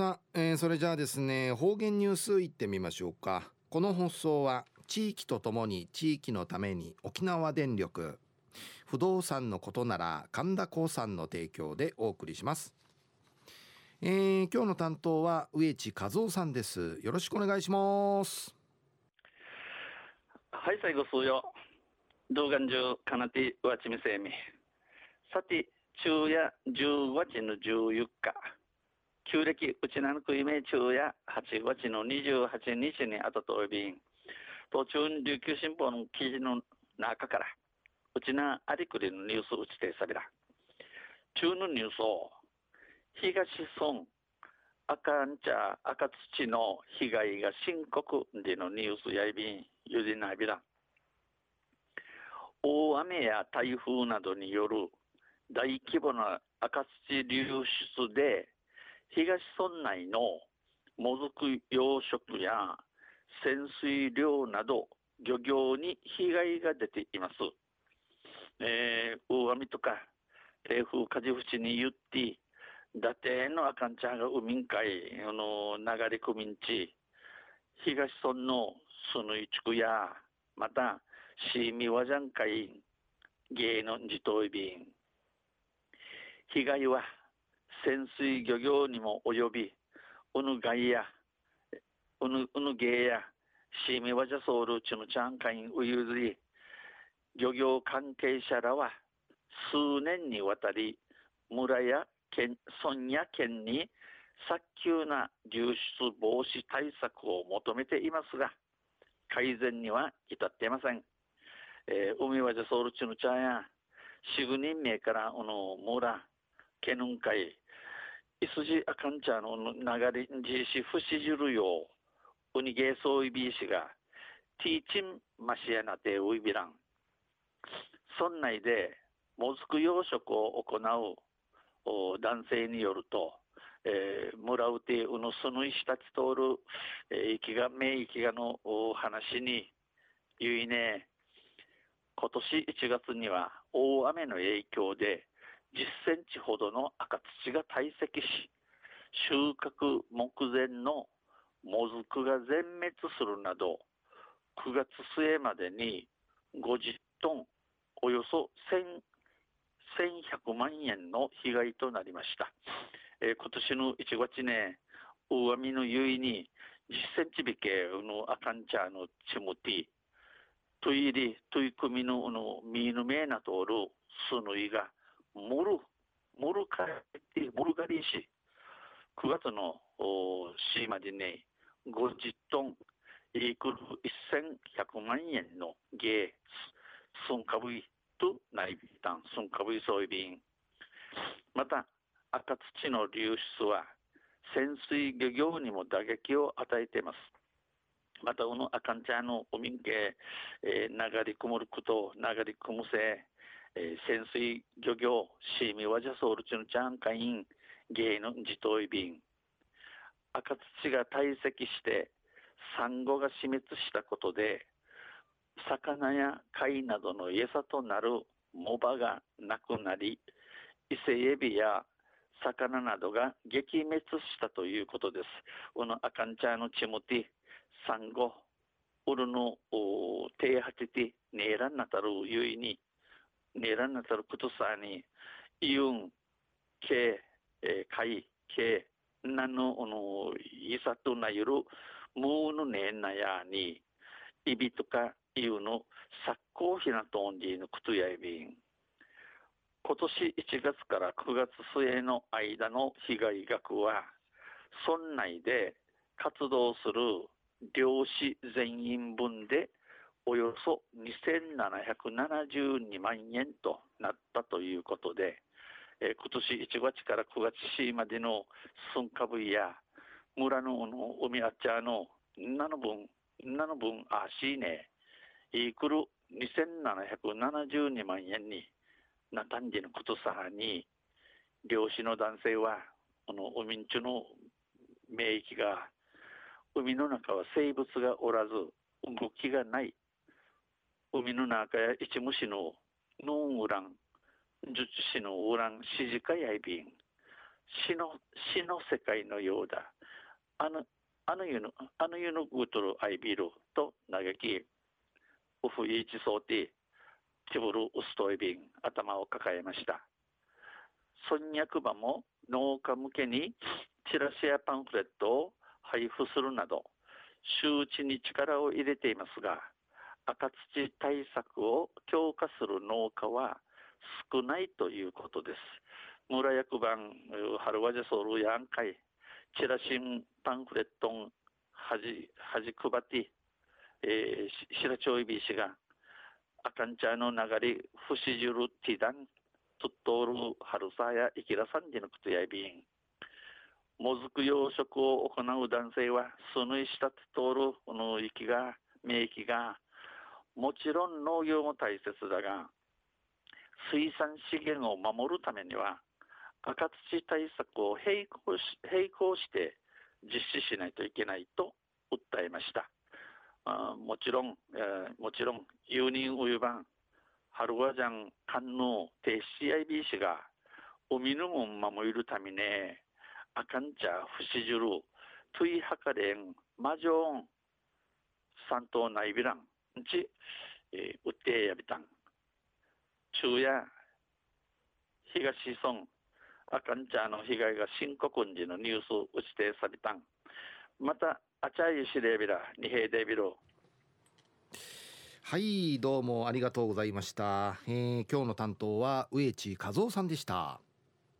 さあ、えー、それじゃあですね方言ニュースいってみましょうか。この放送は地域とともに地域のために沖縄電力不動産のことなら神田興産の提供でお送りします。えー、今日の担当は植地和夫さんです。よろしくお願いします。はい最後数よ。動画中かなてわちみせみ。さて昼夜10月の14日。旧暦うちなのくいめ昼夜8月の28日にあたとおびん途中琉球新報の記事の中からうちなありくりのニュースうちてさびら中のニュースを東村赤ん茶赤土の被害が深刻でのニュースやいびんゆでなびら。大雨や台風などによる大規模な赤土流出で東村内のもずく養殖や潜水漁など漁業に被害が出ています。えー、大雨とか台風風縁に言って伊達のあかんちゃんが海んかいあの流れ込みんち東村のその地区やまたシーミワジャンカイ芸の自島便被害は潜水漁業にも及びうぬがいやうぬうぬ芸やシーミワジャソウルチのチャンカインウユズリ漁業関係者らは数年にわたり村や県村や県に早急な流出防止対策を求めていますが改善には至っていません。えー、海はじゃソウルチの茶やシグニン名からこの村ケヌンカイイスジアカンチャの流れんじし不死じるようウニゲーソイビーシがティーチンマシアナテウイビラン。村内でモズク養殖を行う男性によると、えー、村うてうのすぬいしたち通る、えー、生きが名生きがの話にゆいね今年1月には大雨の影響で10センチほどの赤土が堆積し収穫目前のもずくが全滅するなど9月末までに50トンおよそ1100万円の被害となりました、えー、今年の1月ね大雨のゆいに10センチ引けの赤んちゃのチムティトイリトイクミののミーヌメーナトールスヌイがモルモルカリモルガリーシ。9月のシーマディネイ。50トンイクル1100万円のゲースンカブイとナイビタンスンカブイソイビンまた赤土の流出は潜水漁業にも打撃を与えています。また、このあかんちゃんのおみんけ、えー、流れ込むこと、流れ込むせ、えー、潜水漁業、シーミワジャソウルチのチャンカイン、ゲイの自島便、赤土が堆積して、サンゴが死滅したことで、魚や貝などの餌となる藻場がなくなり、伊勢エビや魚などが撃滅したということです。このアカンチャーのチムティ、サンゴ、ウルの手当てて、ねえらんなたるゆいに、ねえらんなたることさに、イウン、ケ、えー、カイ、ケ、なの、おの、いさとなゆる、ムーのねなやに、イビとか、いうの、サッコーヒナトンディのクトヤイビン。今年1月から9月末の間の被害額は、村内で活動する漁師全員分でおよそ2772万円となったということで、えー、今年1月から9月市までの寸花部や村のの海あっちゃのなの分なの分あしいねいくる2772万円になたんじのことさに漁師の男性はこの海んちゅの名域が海の中は生物がおらず動きがない海の中や一虫のノンウラン術師のウランシジカヤイビン死の死の世界のようだ。あのあの湯のあの湯のグートルアイビルと嘆きウフイチソーティチブルウストイビン頭を抱えました。村役場も農家向けにチラシやパンフレットを配布するなど周知に力を入れていますが赤土対策を強化する農家は少ないということです。村役場春はじソウルやんかいチラシンパンフレットンはじはじくばて、えー、白町いびしがあかんちゃの流れふしじるティダンとっとる春さやいきらさんじのくとやいびんもずく養殖を行う男性はそのしたと通るこの息が免疫がもちろん農業も大切だが水産資源を守るためには赤土対策を並行し並行して実施しないといけないと訴えました。あもちろん、えー、もちろんユーニンウユバンハルワジャンカンヌテシアイビー氏が海のもん守るためにアカンチャフシジュルトゥイハカレンマジョーン三島ナイビランち、えー、ウテヤビタン中夜東村アカンチャの被害が深刻んじのニュース打ちてさびたんまたあちゃいしれびらにへでびろはいどうもありがとうございました、えー、今日の担当は植地和夫さんでした